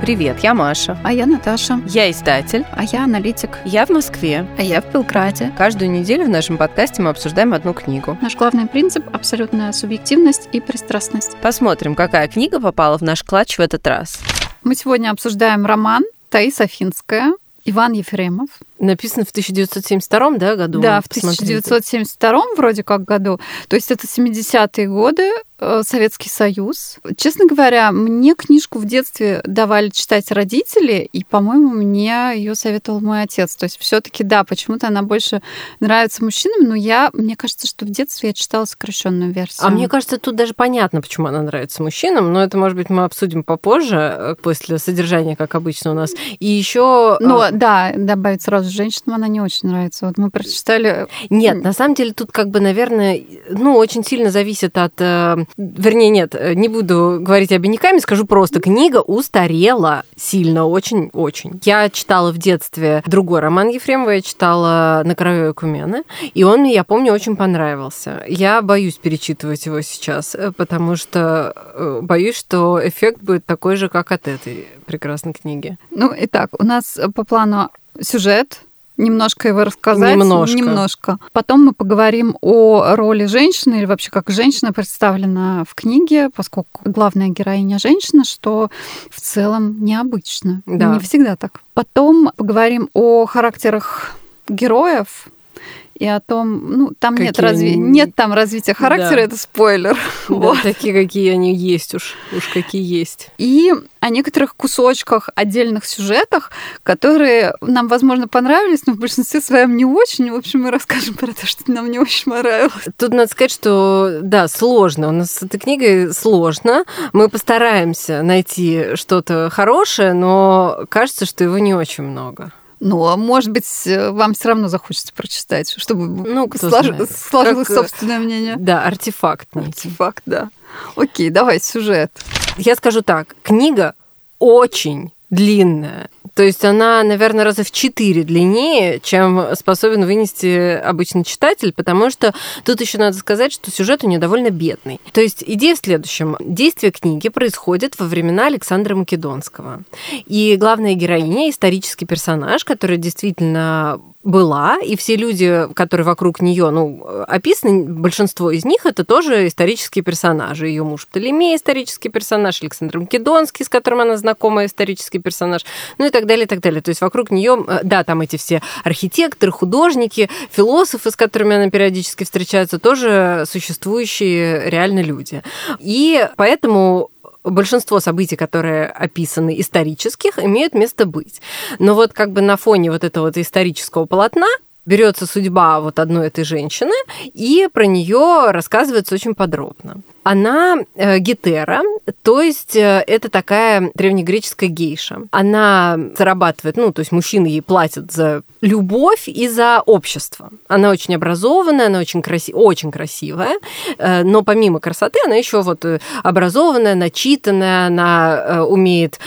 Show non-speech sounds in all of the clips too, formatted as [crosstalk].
Привет, я Маша. А я Наташа. Я издатель. А я аналитик. Я в Москве. А я в Белграде. Каждую неделю в нашем подкасте мы обсуждаем одну книгу. Наш главный принцип – абсолютная субъективность и пристрастность. Посмотрим, какая книга попала в наш клатч в этот раз. Мы сегодня обсуждаем роман Таис Афинская Иван Ефремов. Написано в 1972 да, году? Да, в 1972 вроде как году. То есть это 70-е годы, Советский Союз. Честно говоря, мне книжку в детстве давали читать родители, и, по-моему, мне ее советовал мой отец. То есть все-таки да, почему-то она больше нравится мужчинам, но я, мне кажется, что в детстве я читала сокращенную версию. А мне кажется, тут даже понятно, почему она нравится мужчинам, но это, может быть, мы обсудим попозже, э, после содержания, как обычно у нас. И еще... Ну, а, да, добавить сразу женщинам она не очень нравится. Вот мы прочитали... Нет, на самом деле тут как бы, наверное, ну, очень сильно зависит от... Э, вернее, нет, не буду говорить обиняками, скажу просто, книга устарела сильно, очень-очень. Я читала в детстве другой роман Ефремова, я читала «На краю Экумены», и он мне, я помню, очень понравился. Я боюсь перечитывать его сейчас, э, потому что э, боюсь, что эффект будет такой же, как от этой прекрасной книги. Ну, итак, у нас по плану сюжет, немножко его рассказать. Немножко. Немножко. Потом мы поговорим о роли женщины или вообще как женщина представлена в книге, поскольку главная героиня женщина, что в целом необычно. Да. Не всегда так. Потом поговорим о характерах героев, и о том, ну, там какие нет, разви... они... нет там развития характера, да. это спойлер. Да, [laughs] вот. такие, какие они есть уж, уж какие есть. И о некоторых кусочках, отдельных сюжетах, которые нам, возможно, понравились, но в большинстве своем не очень. В общем, мы расскажем про то, что нам не очень понравилось. Тут надо сказать, что, да, сложно. У нас с этой книгой сложно. Мы постараемся найти что-то хорошее, но кажется, что его не очень много. Ну, а может быть, вам все равно захочется прочитать, чтобы ну, слож... сложилось как, собственное мнение. Да, артефакт. Артефакт, да. Окей, давай сюжет. Я скажу так, книга очень длинная. То есть она, наверное, раза в четыре длиннее, чем способен вынести обычный читатель, потому что тут еще надо сказать, что сюжет у нее довольно бедный. То есть идея в следующем. Действие книги происходит во времена Александра Македонского. И главная героиня, исторический персонаж, который действительно была, и все люди, которые вокруг нее, ну, описаны, большинство из них это тоже исторические персонажи. Ее муж Птолемей исторический персонаж, Александр Македонский, с которым она знакома, исторический персонаж, ну и так далее, и так далее. То есть вокруг нее, да, там эти все архитекторы, художники, философы, с которыми она периодически встречается, тоже существующие реально люди. И поэтому большинство событий, которые описаны исторических, имеют место быть. Но вот как бы на фоне вот этого вот исторического полотна берется судьба вот одной этой женщины, и про нее рассказывается очень подробно. Она э, гетера, то есть э, это такая древнегреческая гейша. Она зарабатывает, ну, то есть мужчины ей платят за любовь и за общество. Она очень образованная, она очень, краси... очень красивая, э, но помимо красоты она еще вот образованная, начитанная, она умеет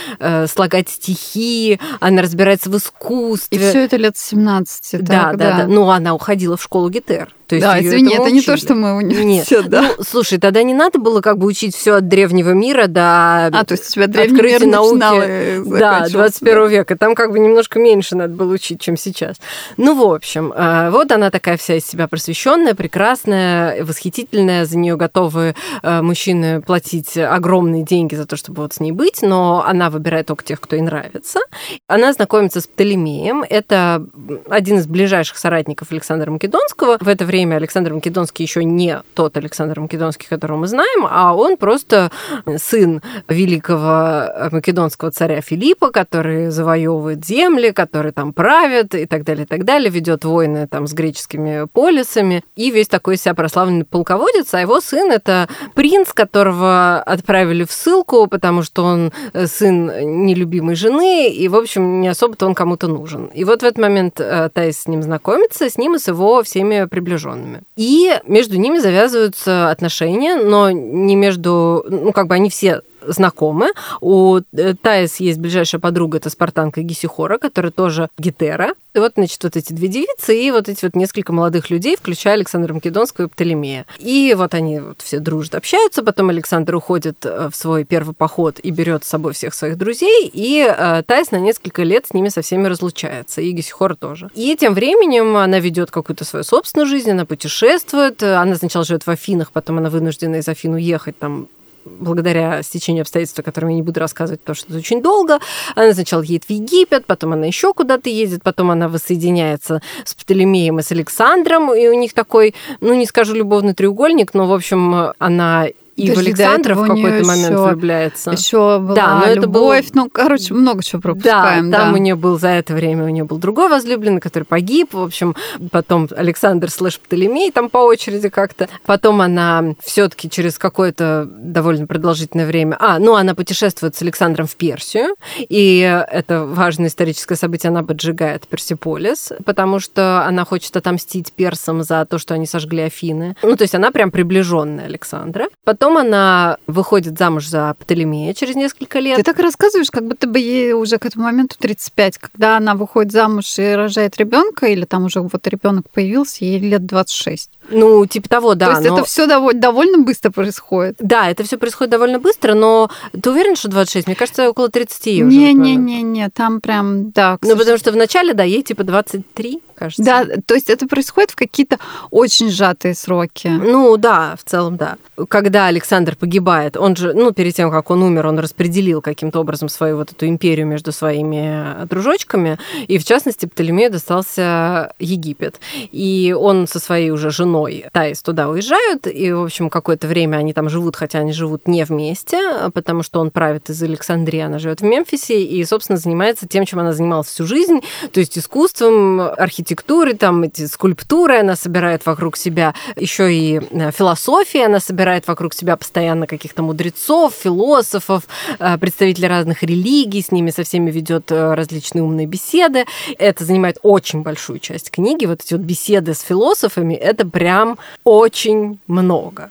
слагать стихи, она разбирается в искусстве. И все это лет 17. Да, так, да, да, да. Ну, она уходила в школу гетер. То есть да, извини, это не то, что мы университет, Нет. да. Ну, слушай, тогда не надо было как бы учить все от древнего мира до а, то есть у тебя древний мир науки. Да, 21 века. Там как бы немножко меньше надо было учить, чем сейчас. Ну, в общем, вот она такая вся из себя просвещенная, прекрасная, восхитительная. За нее готовы мужчины платить огромные деньги за то, чтобы вот с ней быть, но она выбирает только тех, кто ей нравится. Она знакомится с Птолемеем. Это один из ближайших соратников Александра Македонского. В это время время Александр Македонский еще не тот Александр Македонский, которого мы знаем, а он просто сын великого македонского царя Филиппа, который завоевывает земли, который там правит и так далее, и так далее, ведет войны там с греческими полисами, и весь такой себя прославленный полководец, а его сын это принц, которого отправили в ссылку, потому что он сын нелюбимой жены, и, в общем, не особо-то он кому-то нужен. И вот в этот момент э, Тайс с ним знакомится, с ним и с его всеми приближенными приближенными. И между ними завязываются отношения, но не между, ну, как бы они все знакомы. У э, Таис есть ближайшая подруга, это спартанка Гисихора, которая тоже гетера. И вот, значит, вот эти две девицы и вот эти вот несколько молодых людей, включая Александра Македонского и Птолемея. И вот они вот все дружат, общаются, потом Александр уходит э, в свой первый поход и берет с собой всех своих друзей, и э, Тайс на несколько лет с ними со всеми разлучается, и Гисихора тоже. И тем временем она ведет какую-то свою собственную жизнь, она путешествует, она сначала живет в Афинах, потом она вынуждена из Афин уехать там благодаря стечению обстоятельств, о котором я не буду рассказывать, потому что это очень долго. Она сначала едет в Египет, потом она еще куда-то едет, потом она воссоединяется с Птолемеем и с Александром, и у них такой, ну, не скажу любовный треугольник, но, в общем, она и Подожди, в Александра в какой-то момент еще, влюбляется. Еще была да, но это любовь, был... ну, короче, много чего пропускаем. Да, там да. у нее был за это время, у нее был другой возлюбленный, который погиб, в общем, потом Александр слэш Птолемей там по очереди как-то. Потом она все таки через какое-то довольно продолжительное время... А, ну, она путешествует с Александром в Персию, и это важное историческое событие, она поджигает Персиполис, потому что она хочет отомстить персам за то, что они сожгли Афины. Ну, то есть она прям приближенная Александра. Потом Потом она выходит замуж за Птолемея через несколько лет. Ты так рассказываешь, как будто бы ей уже к этому моменту 35. Когда она выходит замуж и рожает ребенка, или там уже вот ребенок появился, ей лет 26. Ну, типа того, да. То есть но... это все довольно, довольно быстро происходит. Да, это все происходит довольно быстро, но ты уверен, что 26? Мне кажется, около 30 уже. Не-не-не, там прям, да. Ну, потому что вначале, да, ей типа 23 кажется. Да, то есть это происходит в какие-то очень сжатые сроки. Ну да, в целом да. Когда Александр погибает, он же, ну перед тем, как он умер, он распределил каким-то образом свою вот эту империю между своими дружочками, и в частности Птолемею достался Египет. И он со своей уже женой Таис туда уезжают, и, в общем, какое-то время они там живут, хотя они живут не вместе, потому что он правит из Александрии, она живет в Мемфисе, и, собственно, занимается тем, чем она занималась всю жизнь, то есть искусством, архитектурой, там эти скульптуры она собирает вокруг себя, еще и э, философия она собирает вокруг себя постоянно каких-то мудрецов, философов, э, представителей разных религий, с ними со всеми ведет э, различные умные беседы. Это занимает очень большую часть книги. Вот эти вот беседы с философами, это прям очень много.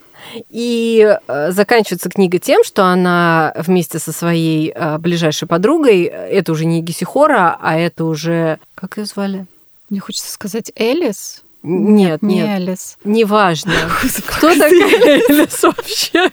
И заканчивается книга тем, что она вместе со своей ближайшей подругой, это уже не Гесихора, а это уже... Как ее звали? Мне хочется сказать Элис. Нет, нет, не Элис. Неважно. [laughs] Кто такая Элис вообще?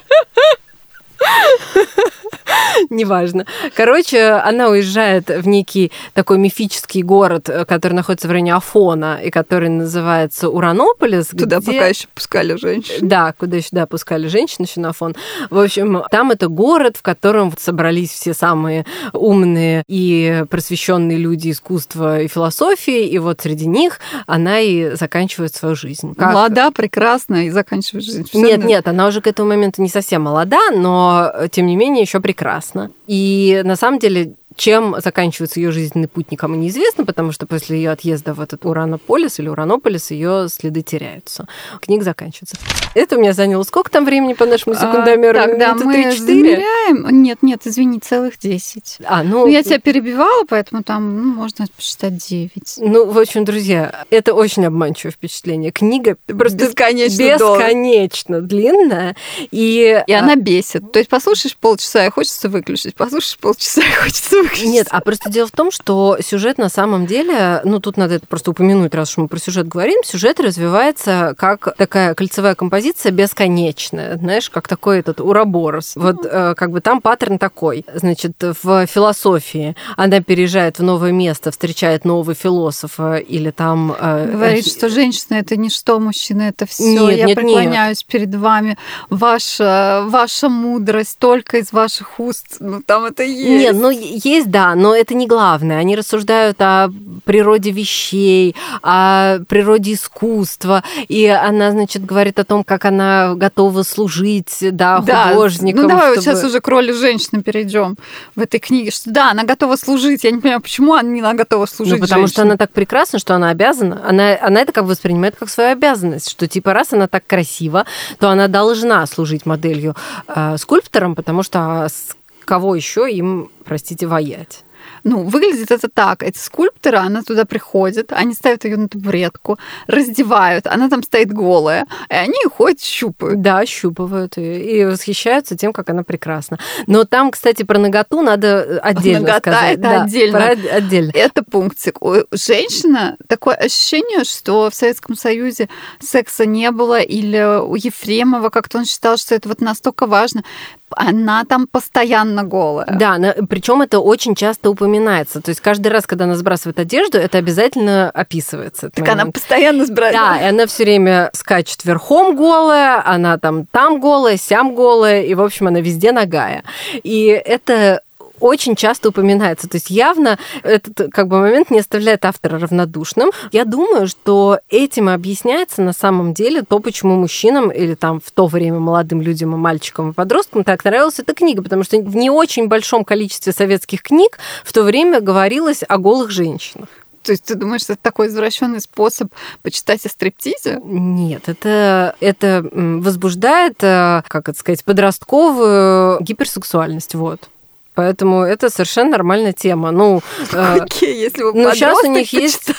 [laughs] [laughs] Неважно. Короче, она уезжает в некий такой мифический город, который находится в районе Афона, и который называется Уранополис. Туда где... пока еще пускали женщин. Да, куда еще да, пускали женщин еще на Афон. В общем, там это город, в котором собрались все самые умные и просвещенные люди искусства и философии, и вот среди них она и заканчивает свою жизнь. Как... Молода, прекрасна и заканчивает жизнь. Нет, нет, она уже к этому моменту не совсем молода, но тем не менее еще прекрасно. И на самом деле чем заканчивается ее жизненный путь, никому неизвестно, потому что после ее отъезда в этот Уранополис или Уранополис ее следы теряются. Книга заканчивается. Это у меня заняло сколько там времени по нашему а, секундомеру? А, тогда мы 3-4? замеряем. Нет, нет, извини, целых 10. А, ну... ну... Я тебя перебивала, поэтому там ну, можно посчитать 9. Ну, в общем, друзья, это очень обманчивое впечатление. Книга просто бесконечно, бесконечно длинная. И... и она бесит. То есть послушаешь полчаса и хочется выключить, послушаешь полчаса и хочется выключить. Нет, а просто дело в том, что сюжет на самом деле, ну, тут надо это просто упомянуть, раз уж мы про сюжет говорим, сюжет развивается как такая кольцевая композиция бесконечная, знаешь, как такой этот уроборос. Вот э, как бы там паттерн такой. Значит, в философии она переезжает в новое место, встречает нового философа или там... Э, Говорит, что женщина это не что, мужчина это все. Нет, Я нет, преклоняюсь нет. перед вами. Ваша, ваша мудрость только из ваших уст. Ну, там это есть. Нет, ну, есть есть, да, но это не главное. Они рассуждают о природе вещей, о природе искусства, и она, значит, говорит о том, как она готова служить, да, да художникам. Ну давай чтобы... вот сейчас уже к роли женщины перейдем в этой книге, что да, она готова служить. Я не понимаю, почему она готова служить. Ну потому женщине? что она так прекрасна, что она обязана. Она, она это как бы воспринимает как свою обязанность, что типа раз она так красива, то она должна служить моделью э, скульптором, потому что кого еще им, простите, воять. Ну, выглядит это так. Эти скульпторы, она туда приходит, они ставят ее на табуретку, раздевают, она там стоит голая, и они ходят, щупают. Да, щупывают ее и восхищаются тем, как она прекрасна. Но там, кстати, про ноготу надо отдельно Нагота сказать. это Да, отдельно. про- отдельно. Это пунктик. У женщина такое ощущение, что в Советском Союзе секса не было, или у Ефремова как-то он считал, что это вот настолько важно. Она там постоянно голая. Да, причем это очень часто упоминается. То есть каждый раз, когда она сбрасывает одежду, это обязательно описывается. Так она момент. постоянно сбрасывает. Да, и она все время скачет верхом голая, она там там голая, сям голая, и, в общем, она везде нагая. И это очень часто упоминается. То есть явно этот как бы момент не оставляет автора равнодушным. Я думаю, что этим объясняется на самом деле то, почему мужчинам или там в то время молодым людям и мальчикам и подросткам так нравилась эта книга, потому что в не очень большом количестве советских книг в то время говорилось о голых женщинах. То есть ты думаешь, что это такой извращенный способ почитать о стриптизе? Нет, это, это возбуждает, э, как это сказать, подростковую гиперсексуальность, вот. Поэтому это совершенно нормальная тема. Ну, э, Окей, если вы ну, щас у них есть-.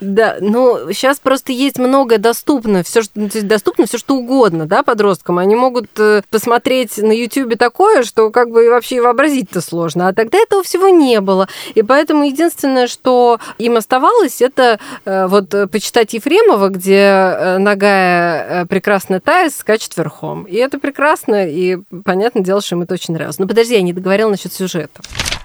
Да, ну, сейчас просто есть многое доступно, все, что, ну, доступно все что угодно, да, подросткам. Они могут э, посмотреть на Ютубе такое, что как бы вообще вообразить-то сложно. А тогда этого всего не было. И поэтому единственное, что им оставалось, это э, вот э, почитать Ефремова, где ногая прекрасная Таис скачет верхом. И это прекрасно, и понятное дело, что им это очень нравилось. Но подожди, я не договорила насчет сюжета.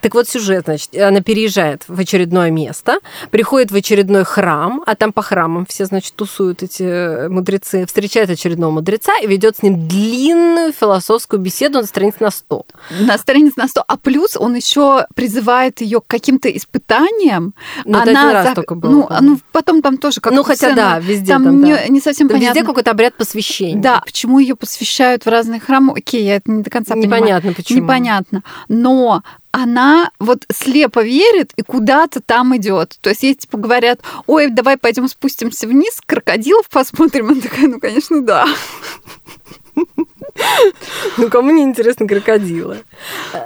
Так вот, сюжет, значит, она переезжает в очередное место, приходит в очередной храм, а там по храмам все, значит, тусуют эти э, мудрецы, встречает очередного мудреца и ведет с ним длинную философскую беседу на странице на 100. На странице на 100. А плюс он еще призывает ее к каким-то испытаниям. Ну, это один раз только было, Ну, ну, потом там тоже как Ну, хотя да, везде там, там, не, да. не совсем Везде понятно. какой-то обряд посвящения. Да, почему ее посвящают в разные храмы? Окей, я это не до конца понимаю. Непонятно почему. Непонятно. Но она вот слепо верит и куда-то там идет. То есть ей типа говорят, ой, давай пойдем спустимся вниз, крокодилов посмотрим. [laughs] Она такая, ну, конечно, да. Ну, кому не интересно крокодилы?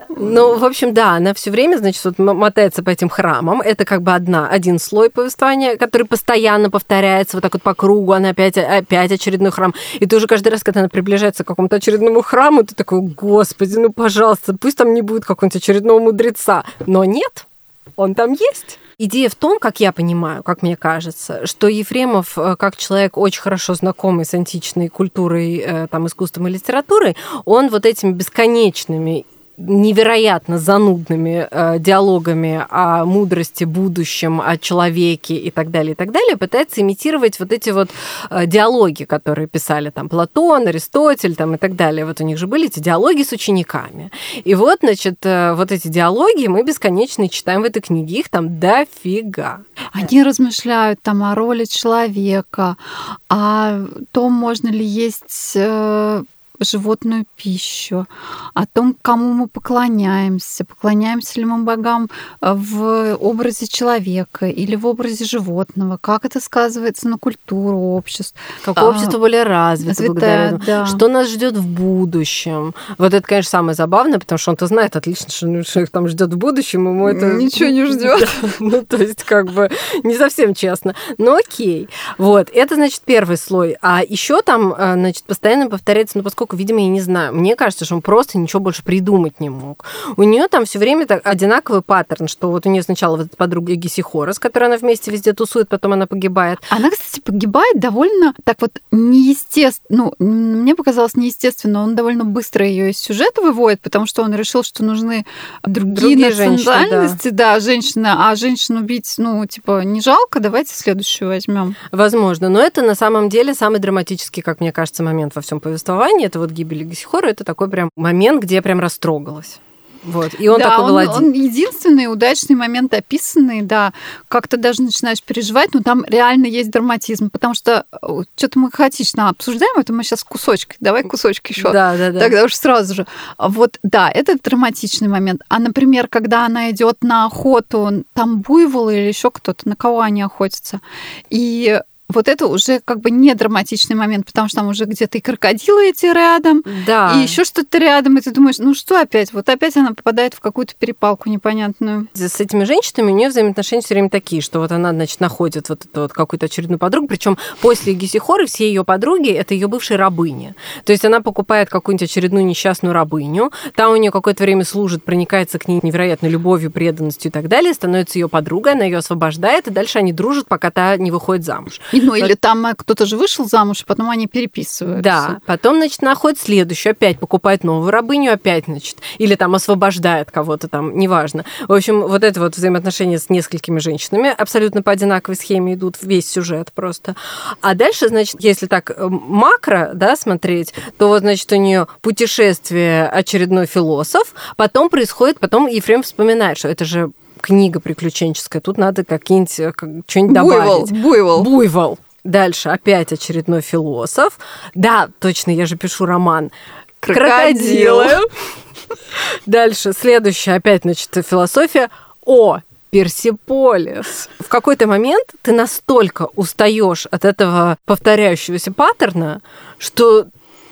Ну, в общем, да, она все время, значит, вот мотается по этим храмам. Это как бы одна, один слой повествования, который постоянно повторяется вот так вот по кругу. Она опять, опять очередной храм. И ты уже каждый раз, когда она приближается к какому-то очередному храму, ты такой, господи, ну, пожалуйста, пусть там не будет какого-нибудь очередного мудреца. Но нет, он там есть. Идея в том, как я понимаю, как мне кажется, что Ефремов, э, как человек очень хорошо знакомый с античной культурой, э, там, искусством и литературой, он вот этими бесконечными невероятно занудными э, диалогами о мудрости, будущем, о человеке и так далее, и так далее, пытается имитировать вот эти вот э, диалоги, которые писали там Платон, Аристотель там, и так далее. Вот у них же были эти диалоги с учениками. И вот, значит, э, вот эти диалоги мы бесконечно читаем в этой книге. Их там дофига. Они размышляют там о роли человека, о том, можно ли есть э, животную пищу, о том, кому мы поклоняемся, поклоняемся ли мы богам э, в образе человека или в образе животного, как это сказывается на культуру обществ. Какое А, общество более развито развитое, да. Что нас ждет в будущем? Вот это, конечно, самое забавное, потому что он-то знает отлично, что, ну, их там ждет в будущем, ему это... Ничего не [laughs] ждет. Да, Ну, то есть, как бы, не совсем честно. Но окей. Вот, это, значит, первый слой. А еще там, э, значит, постоянно повторяется, ну, поскольку, видимо, я не знаю, мне кажется, что он просто ничего больше придумать не мог. У нее там все время так одинаковый паттерн, что вот у нее сначала вот эта подруга Гесихора, с которой она вместе везде тусует, потом она погибает. Она, кстати, погибает довольно так вот неестественно. Ну, мне показалось неестественно. Он довольно быстро ее из сюжета выводит, потому что он решил, что нужны другие, Другие женщины, национальности. да. женщина. А женщину убить, ну, типа, не жалко, давайте следующую возьмем. Возможно, но это на самом деле самый драматический, как мне кажется, момент во всем повествовании. Это вот гибель Гесихора, это такой прям момент, где я прям растрогалась. Вот. И он да, такой был он, один. он единственный удачный момент описанный, да, как-то даже начинаешь переживать, но там реально есть драматизм, потому что что-то мы хаотично обсуждаем, это мы сейчас кусочки, давай кусочки еще. Да, да, да. Тогда уж сразу же. Вот, да, это драматичный момент. А, например, когда она идет на охоту, там буйволы или еще кто-то, на кого они охотятся, и вот это уже как бы не драматичный момент, потому что там уже где-то и крокодилы эти рядом, Да. и еще что-то рядом, и ты думаешь, ну что опять? Вот опять она попадает в какую-то перепалку непонятную. С этими женщинами у нее взаимоотношения все время такие, что вот она, значит, находит вот эту вот какую-то очередную подругу, причем после Гесихоры все ее подруги это ее бывшие рабыни. То есть она покупает какую-нибудь очередную несчастную рабыню, там у нее какое-то время служит, проникается к ней невероятной любовью, преданностью и так далее, становится ее подругой, она ее освобождает, и дальше они дружат, пока та не выходит замуж. И, Ну, или там э, кто-то же вышел замуж, и потом они переписываются. Да, потом, значит, находит следующую, опять покупает новую рабыню, опять, значит, или там освобождает кого-то там, неважно. В общем, вот это вот взаимоотношения с несколькими женщинами абсолютно по одинаковой схеме идут, весь сюжет просто. А дальше, значит, если так э, макро, да, смотреть, то вот, значит, у нее путешествие очередной философ, потом происходит, потом Ефрем вспоминает, что это же книга приключенческая, тут надо какие-нибудь, э, как- что-нибудь Буйвол, добавить. буйвол. Буйвол. Дальше опять очередной философ. Да, точно, я же пишу роман. Крокодил. Крокодилы. [laughs] Дальше следующая опять, значит, философия. О, Персиполис. В какой-то момент ты настолько устаешь от этого повторяющегося паттерна, что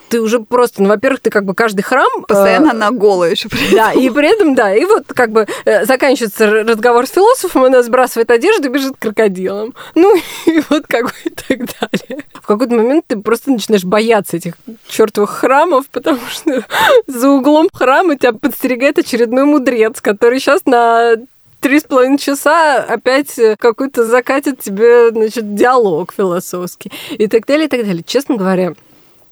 ты уже просто, ну, во-первых, ты как бы каждый храм... э, Постоянно она голая еще. да, и при этом, да, и вот как бы э, заканчивается разговор с философом, она сбрасывает одежду и бежит к крокодилам. Ну, и вот как бы и так далее. В какой-то момент ты просто начинаешь бояться этих чертовых храмов, потому что за углом храма тебя подстерегает очередной мудрец, который сейчас на три с половиной часа опять э, какой-то закатит тебе, значит, диалог философский и так далее, и так далее. Честно говоря,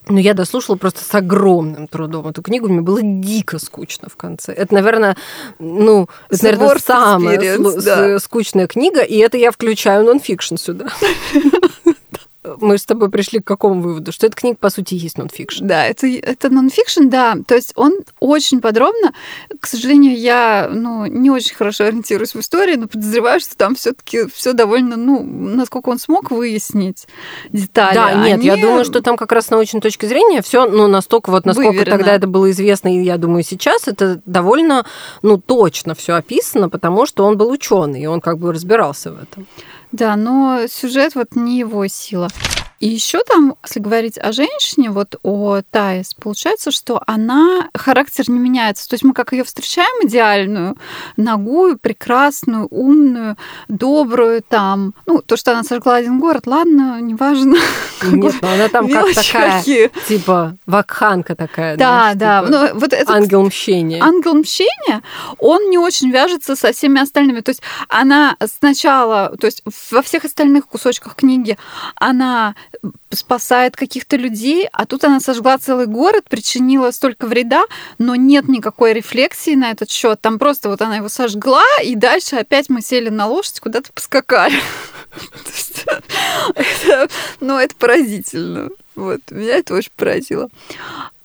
ну, я дослушала просто с огромным трудом эту книгу. Мне было дико скучно в конце. Это, наверное, ну, это, наверное, самая да. скучная книга, и это я включаю нонфикшн сюда. [laughs] Мы с тобой пришли к какому выводу? Что эта книга, по сути, есть нонфикшн. Да, это, это нонфикшн, да. То есть он очень подробно. К сожалению, я ну, не очень хорошо ориентируюсь в истории, но подозреваю, что там все-таки все довольно, ну, насколько он смог выяснить детали. Да, нет, я Они- думаю, что там как раз с научной точки зрения все, ну, настолько вот, насколько Выверено. тогда это было известно, и я думаю, сейчас это довольно, ну, точно все описано, потому что он был ученый, и он как бы разбирался в этом. Да, но сюжет вот не его сила. И еще там, если говорить о женщине, вот о Таис, получается, что она характер не меняется. То есть мы как ее встречаем идеальную, ногую, прекрасную, умную, добрую там. Ну, то, что она сожгла один город, ладно, неважно. [laughs] Нет, ну, она там как такая, какие. типа, вакханка такая. Да, да. типа, Ну, вот это, Ангел мщения. ангел мщения, он не очень вяжется со всеми остальными. То есть она сначала, то есть во всех остальных кусочках книги она спасает каких-то людей, а тут она сожгла целый город, причинила столько вреда, но нет никакой рефлексии на этот счет. Там просто вот она его сожгла, и дальше опять мы сели на лошадь, куда-то поскакали. [laughs] Это- Ну, это поразительно. Вот, меня это очень поразило.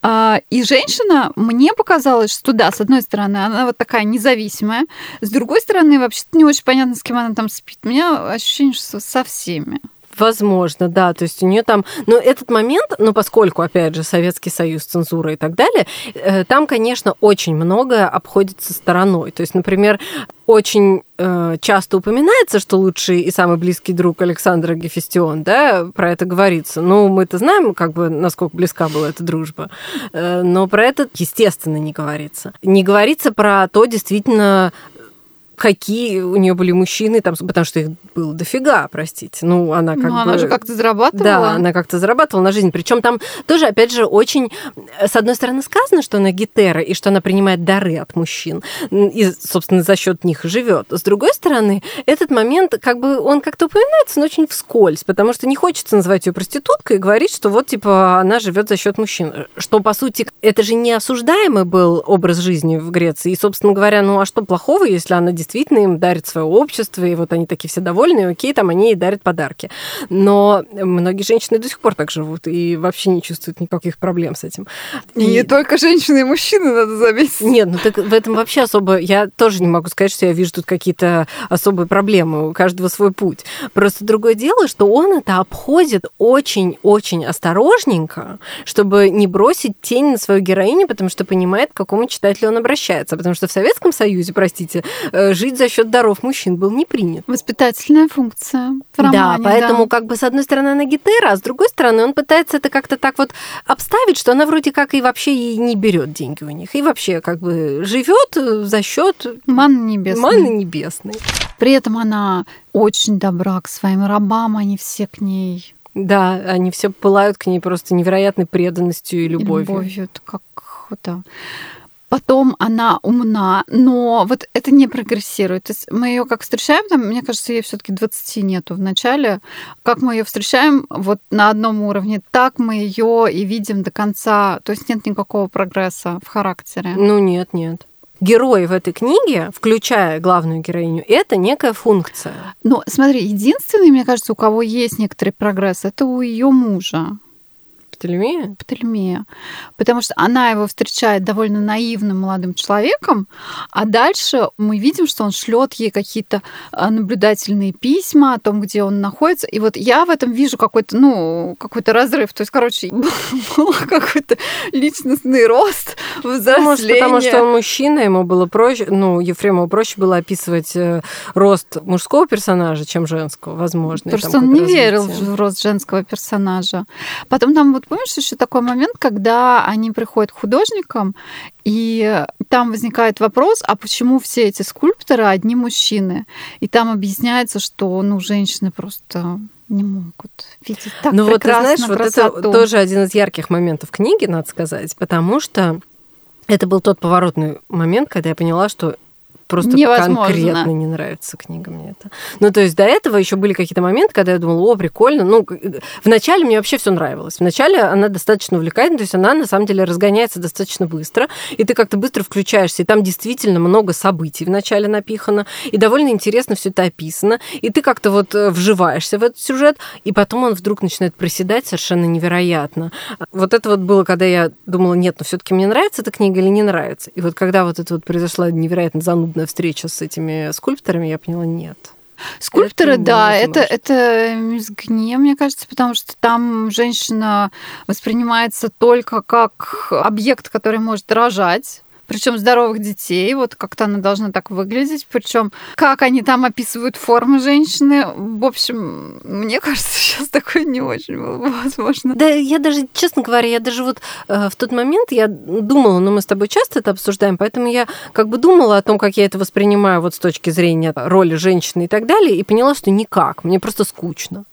А, И женщина, мне показалось, что да, с одной стороны, она вот такая независимая, с другой стороны, вообще-то не очень понятно, с кем она там спит. У меня ощущение, что со всеми. Возможно, да. То есть у нее там... Но этот момент, ну, поскольку, опять же, Советский Союз, цензура и так далее, э, там, конечно, очень многое обходится стороной. То есть, например, очень э, часто упоминается, что лучший и самый близкий друг Александра Гефестион, да, про это говорится. Ну, мы-то знаем, как бы, насколько близка была эта дружба. Э, но про это, естественно, не говорится. Не говорится про то, действительно, какие у нее были мужчины, там, потому что их было дофига, простите. Ну, она как ну, бы... она же как-то зарабатывала. Да, она как-то зарабатывала на жизнь. Причем там тоже, опять же, очень, с одной стороны, сказано, что она гетера и что она принимает дары от мужчин. И, собственно, за счет них живет. С другой стороны, этот момент, как бы, он как-то упоминается, но очень вскользь, потому что не хочется называть ее проституткой и говорить, что вот, типа, она живет за счет мужчин. Что, по сути, это же не осуждаемый был образ жизни в Греции. И, собственно говоря, ну а что плохого, если она действительно им дарит свое общество, и вот они такие все довольны, и окей, там они ей дарят подарки. Но многие женщины до сих пор так живут и вообще не чувствуют никаких проблем с этим. И не только женщины и мужчины, надо заметить. Нет, ну так в этом вообще особо... Я тоже не могу сказать, что я вижу тут какие-то особые проблемы. У каждого свой путь. Просто другое дело, что он это обходит очень-очень осторожненько, чтобы не бросить тень на свою героиню, потому что понимает, к какому читателю он обращается. Потому что в Советском Союзе, простите, э, жить за счет даров мужчин был не принят. Воспитательная функция. В романе, да, поэтому да. как бы с одной стороны она гетера, а с другой стороны он пытается это как-то так вот обставить, что она вроде как и вообще и не берет деньги у них, и вообще как бы живет за счет манны небесной. Манны небесной. При этом она очень добра к своим рабам, они все к ней. Да, они все пылают к ней просто невероятной преданностью и любовью. И любовью, это как да. Потом она умна, но вот это не прогрессирует. То есть мы ее как встречаем, там, мне кажется, ей все-таки 20 нету в начале. Как мы ее встречаем вот на одном уровне, так мы ее и видим до конца. То есть нет никакого прогресса в характере. Ну нет, нет герои в этой книге, включая главную героиню, это некая функция. Но смотри, единственный, мне кажется, у кого есть некоторый прогресс, это у ее мужа. Птолемея? Птолемея. Потому что она его встречает довольно наивным молодым человеком, а дальше мы видим, что он шлет ей какие-то а, наблюдательные письма о том, где он находится. И вот я в этом вижу какой-то, ну, какой-то разрыв. То есть, короче, [laughs] был какой-то личностный рост, взросление. Может, потому что он мужчина, ему было проще, ну, Ефремову проще было описывать э, рост мужского персонажа, чем женского, возможно. Потому что он не развитие. верил в рост женского персонажа. Потом там вот помнишь еще такой момент, когда они приходят к художникам, и там возникает вопрос, а почему все эти скульпторы одни мужчины? И там объясняется, что ну, женщины просто не могут видеть так Ну вот ты знаешь, красоту. вот это тоже один из ярких моментов книги, надо сказать, потому что это был тот поворотный момент, когда я поняла, что просто Невозможно. конкретно не нравится книга мне это. Ну, то есть до этого еще были какие-то моменты, когда я думала, о, прикольно. Ну, вначале мне вообще все нравилось. Вначале она достаточно увлекательна, то есть она на самом деле разгоняется достаточно быстро, и ты как-то быстро включаешься, и там действительно много событий вначале напихано, и довольно интересно все это описано, и ты как-то вот э, вживаешься в этот сюжет, и потом он вдруг начинает проседать совершенно невероятно. Вот это вот было, когда я думала, нет, ну все-таки мне нравится эта книга или не нравится. И вот когда вот это вот произошла невероятно занудная одна встреча с этими скульпторами, я поняла, нет. Скульпторы, это да, это, это мизгне, мне кажется, потому что там женщина воспринимается только как объект, который может рожать причем здоровых детей, вот как-то она должна так выглядеть, причем как они там описывают формы женщины, в общем, мне кажется, [laughs] сейчас такое не очень было бы возможно. Да, я даже, честно говоря, я даже вот э, в тот момент я думала, но ну, мы с тобой часто это обсуждаем, поэтому я как бы думала о том, как я это воспринимаю вот с точки зрения роли женщины и так далее, и поняла, что никак, мне просто скучно.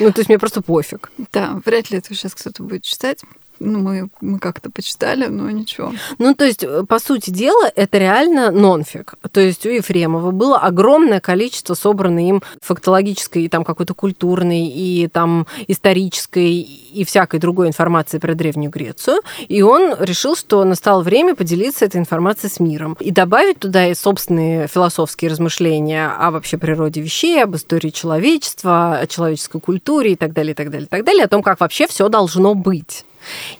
Ну, то есть мне просто пофиг. Да, вряд ли это сейчас кто-то будет читать. Ну, мы, мы как-то почитали, но ничего. Ну, то есть, по сути дела, это реально нонфик. То есть у Ефремова было огромное количество собранной им фактологической и там какой-то культурной и там исторической и всякой другой информации про Древнюю Грецию. И он решил, что настало время поделиться этой информацией с миром и добавить туда и собственные философские размышления о вообще природе вещей, об истории человечества, о человеческой культуре и так далее, и так далее, и так далее, о том, как вообще все должно быть.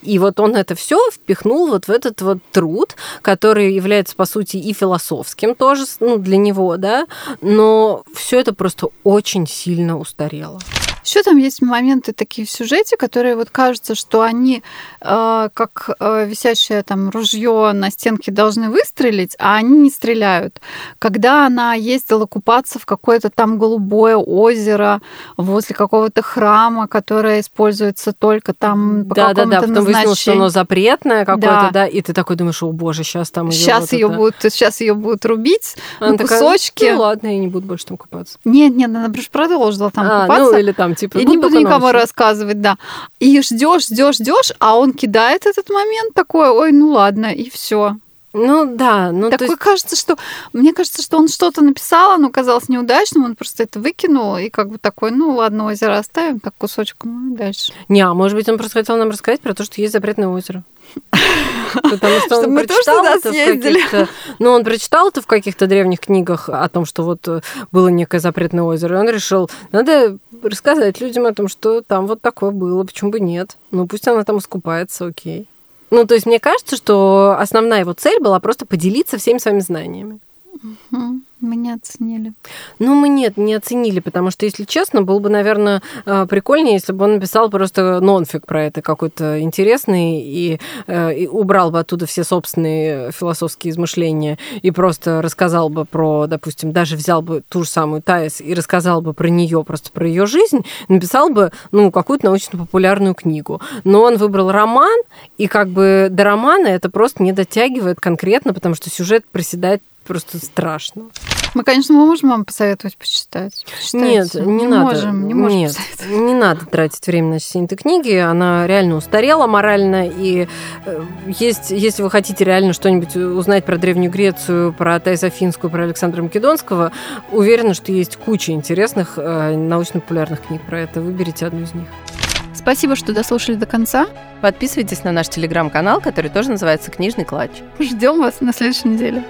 И вот он это все впихнул вот в этот вот труд, который является, по сути, и философским тоже ну, для него, да, но все это просто очень сильно устарело. Еще там есть моменты такие в сюжете, которые вот кажется, что они э, как э, висящее там ружье на стенке должны выстрелить, а они не стреляют. Когда она ездила купаться в какое-то там голубое озеро возле какого-то храма, которое используется только там по да, какому-то да, да. Потом выяснилось, что оно запретное какое-то, да. да, и ты такой думаешь, о боже, сейчас там сейчас вот ее это... будут, сейчас ее будут рубить она на такая, кусочки. Ну ладно, я не буду больше там купаться. Нет, нет, она продолжила там а, купаться. Ну или там типа. Я не буду никому рассказывать, да. И ждешь, ждешь, ждешь, а он кидает этот момент такой, ой, ну ладно, и все. Ну да, ну такое есть... кажется, что мне кажется, что он что-то написал, оно казалось неудачным, он просто это выкинул и как бы такой, ну ладно, озеро оставим, так кусочек, ну и дальше. Не, а может быть он просто хотел нам рассказать про то, что есть запретное озеро. [laughs] Потому что он мы тоже туда съездили. Ну, он прочитал это в каких-то древних книгах о том, что вот э, было некое запретное озеро, и он решил, надо рассказать людям о том, что там вот такое было, почему бы нет. Ну, пусть она там искупается, окей. Ну, то есть мне кажется, что основная его цель была просто поделиться всеми своими знаниями. Угу. Мы не оценили. Ну, мы нет, не оценили, потому что, если честно, было бы, наверное, э, прикольнее, если бы он написал просто нонфик про это какой-то интересный и, э, и убрал бы оттуда все собственные философские измышления и просто рассказал бы про, допустим, даже взял бы ту же самую Таис и рассказал бы про нее, просто про ее жизнь, написал бы, ну, какую-то научно-популярную книгу. Но он выбрал роман, и как бы до романа это просто не дотягивает конкретно, потому что сюжет приседает просто страшно. Мы, конечно, мы можем вам посоветовать почитать. почитать. Нет, не, не надо. Можем, не можем Нет, не надо тратить время на чтение этой книги. Она реально устарела морально. И э, есть, если вы хотите реально что-нибудь узнать про Древнюю Грецию, про Таиса Финскую, про Александра Македонского, уверена, что есть куча интересных э, научно-популярных книг про это. Выберите одну из них. Спасибо, что дослушали до конца. Подписывайтесь на наш телеграм-канал, который тоже называется «Книжный клатч». Ждем вас на следующей неделе.